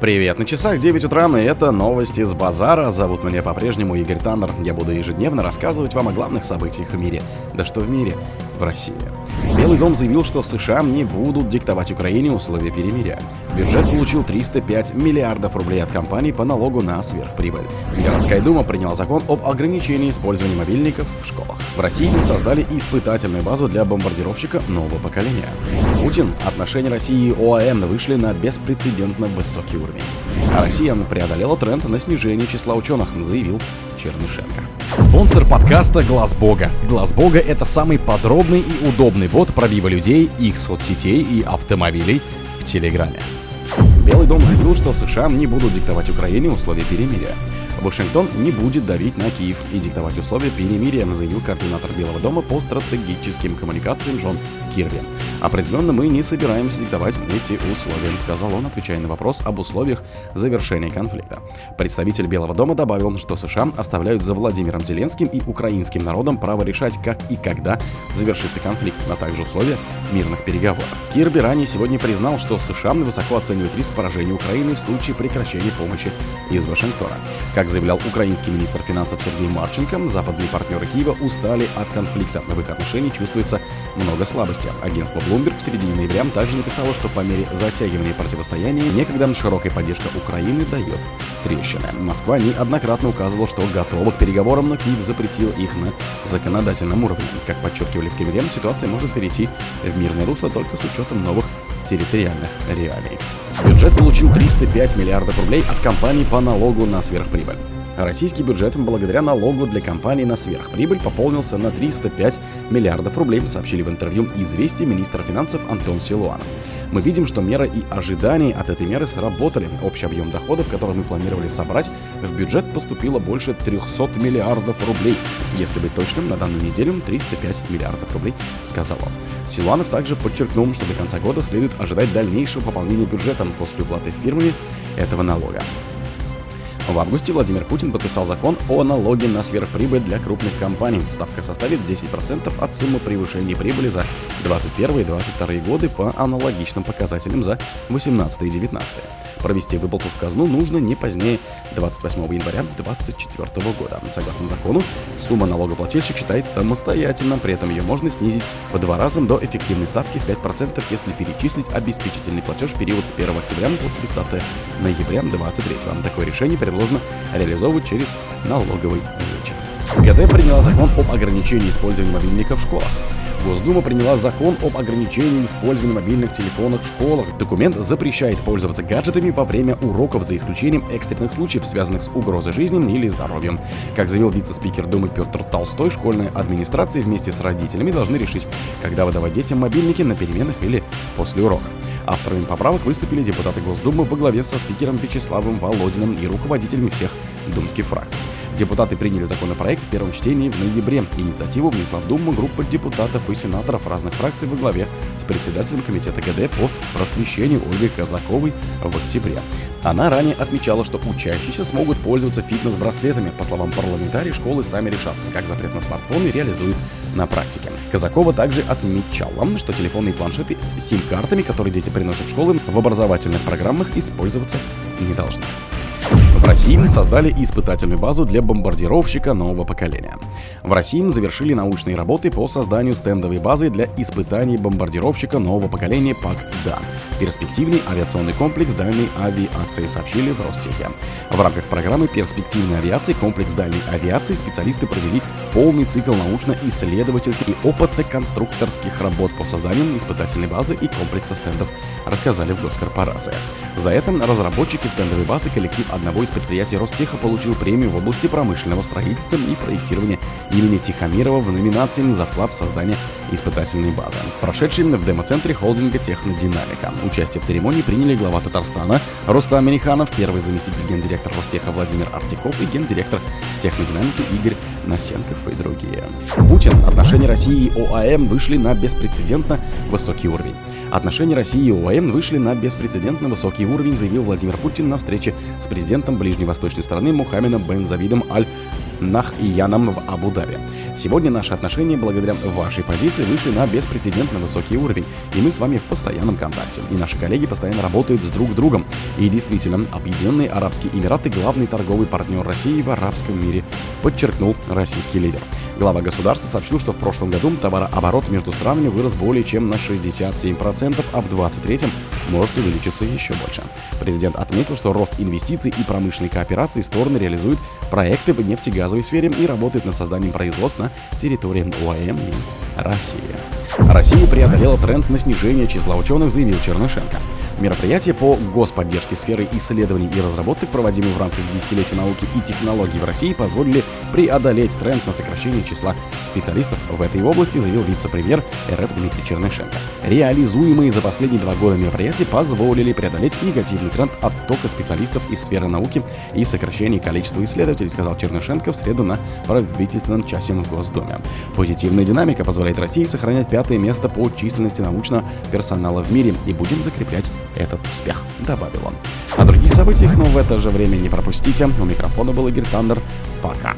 Привет, на часах 9 утра, и это новости с базара. Зовут меня по-прежнему Игорь Таннер. Я буду ежедневно рассказывать вам о главных событиях в мире. Да что в мире? В России. Белый дом заявил, что США не будут диктовать Украине условия перемирия. Бюджет получил 305 миллиардов рублей от компаний по налогу на сверхприбыль. Городская дума приняла закон об ограничении использования мобильников в школах. В России создали испытательную базу для бомбардировщика нового поколения. Путин, отношения России и ОАЭ вышли на беспрецедентно высокий уровень. А Россия преодолела тренд на снижение числа ученых, заявил Чернышенко. Спонсор подкаста Глаз Бога. Глаз Бога это самый подробный и удобный бот пробива людей, их соцсетей и автомобилей в Телеграме. Белый дом заявил, что США не будут диктовать Украине условия перемирия. Вашингтон не будет давить на Киев и диктовать условия перемирия, заявил координатор Белого дома по стратегическим коммуникациям Джон Кирби. Определенно мы не собираемся диктовать эти условия, сказал он, отвечая на вопрос об условиях завершения конфликта. Представитель Белого дома добавил, что США оставляют за Владимиром Зеленским и украинским народом право решать, как и когда завершится конфликт, а также условия мирных переговоров. Кирби ранее сегодня признал, что США высоко оценивают риск поражения Украины в случае прекращения помощи из Вашингтона. Как заявлял украинский министр финансов Сергей Марченко, западные партнеры Киева устали от конфликта. В их отношении чувствуется много слабости. Агентство Bloomberg в середине ноября также написало, что по мере затягивания противостояния некогда широкая поддержка Украины дает трещины. Москва неоднократно указывала, что готова к переговорам, но Киев запретил их на законодательном уровне. Как подчеркивали в Кремле, ситуация может перейти в мирное русло только с учетом новых территориальных реалий. Бюджет получил 305 миллиардов рублей от компаний по налогу на сверхприбыль. Российский бюджет благодаря налогу для компаний на сверхприбыль пополнился на 305 миллиардов рублей, сообщили в интервью «Известия» министр финансов Антон Силуанов. Мы видим, что меры и ожидания от этой меры сработали. Общий объем доходов, который мы планировали собрать, в бюджет поступило больше 300 миллиардов рублей. Если быть точным, на данную неделю 305 миллиардов рублей, сказал он. Силуанов также подчеркнул, что до конца года следует ожидать дальнейшего пополнения бюджета после уплаты фирмами этого налога. В августе Владимир Путин подписал закон о налоге на сверхприбыль для крупных компаний. Ставка составит 10% от суммы превышения прибыли за 2021 и 2022 годы по аналогичным показателям за 2018 и 2019. Провести выплату в казну нужно не позднее 28 января 2024 года. Согласно закону, сумма налогоплательщик считает самостоятельно, при этом ее можно снизить в два раза до эффективной ставки в 5%, если перечислить обеспечительный платеж в период с 1 октября по 30 ноября 2023. Такое решение предложено предложено реализовывать через налоговый вычет. ГД приняла закон об ограничении использования мобильников в школах. Госдума приняла закон об ограничении использования мобильных телефонов в школах. Документ запрещает пользоваться гаджетами во время уроков за исключением экстренных случаев, связанных с угрозой жизни или здоровьем. Как заявил вице-спикер Думы Петр Толстой, школьная администрация вместе с родителями должны решить, когда выдавать детям мобильники на переменах или после уроков. Авторами поправок выступили депутаты Госдумы во главе со спикером Вячеславом Володиным и руководителями всех думских фракций. Депутаты приняли законопроект в первом чтении в ноябре. Инициативу внесла в Думу группа депутатов и сенаторов разных фракций во главе с председателем комитета ГД по просвещению Ольгой Казаковой в октябре. Она ранее отмечала, что учащиеся смогут пользоваться фитнес-браслетами. По словам парламентариев, школы сами решат, как запрет на смартфоны реализуют на практике. Казакова также отмечала, что телефонные планшеты с сим-картами, которые дети приносят в школы, в образовательных программах использоваться не должны. В России создали испытательную базу для бомбардировщика нового поколения. В России завершили научные работы по созданию стендовой базы для испытаний бомбардировщика нового поколения ПАК-ДА. Перспективный авиационный комплекс дальней авиации сообщили в Ростехе. В рамках программы перспективной авиации комплекс дальней авиации специалисты провели полный цикл научно-исследовательских и опытно-конструкторских работ по созданию испытательной базы и комплекса стендов, рассказали в госкорпорации. За это разработчики стендовой базы коллектив одного из предприятий Ростеха получил премию в области промышленного строительства и проектирования имени Тихомирова в номинации за вклад в создание испытательной базы. Прошедший в демо-центре холдинга Технодинамика. Участие в церемонии приняли глава Татарстана Рустам Миниханов, первый заместитель гендиректора Ростеха Владимир Артиков и гендиректор Технодинамики Игорь Насенков и другие. Путин, отношения России и ОАЭ вышли на беспрецедентно высокий уровень. Отношения России и ОАЭ вышли на беспрецедентно высокий уровень, заявил Владимир Путин на встрече с президентом ближневосточной страны Мухаммедом бен Завидом Аль Нахияном в Абу-Даби. Сегодня наши отношения, благодаря вашей позиции, вышли на беспрецедентно высокий уровень, и мы с вами в постоянном контакте. И наши коллеги постоянно работают с друг другом. И действительно, Объединенные Арабские Эмираты – главный торговый партнер России в арабском мире, подчеркнул российский лидер. Глава государства сообщил, что в прошлом году товарооборот между странами вырос более чем на 67%, а в 2023 может увеличиться еще больше. Президент отметил, что рост инвестиций и промышленной кооперации стороны реализуют проекты в нефтегазовой сфере и работают над созданием производств на территории ОАМ и России. Россия преодолела тренд на снижение числа ученых, заявил Чернышенко. Мероприятия по господдержке сферы исследований и разработок, проводимые в рамках десятилетия науки и технологий в России, позволили преодолеть тренд на сокращение числа специалистов в этой области, заявил вице-премьер РФ Дмитрий Чернышенко. Реализуемые за последние два года мероприятия позволили преодолеть негативный тренд оттока специалистов из сферы науки и сокращения количества исследователей, сказал Чернышенко в среду на правительственном часе в Госдуме. Позитивная динамика позволяет России сохранять пятое место по численности научного персонала в мире и будем закреплять этот успех, добавил он. О других событиях, но в это же время не пропустите. У микрофона был Игорь Таннер. Пока.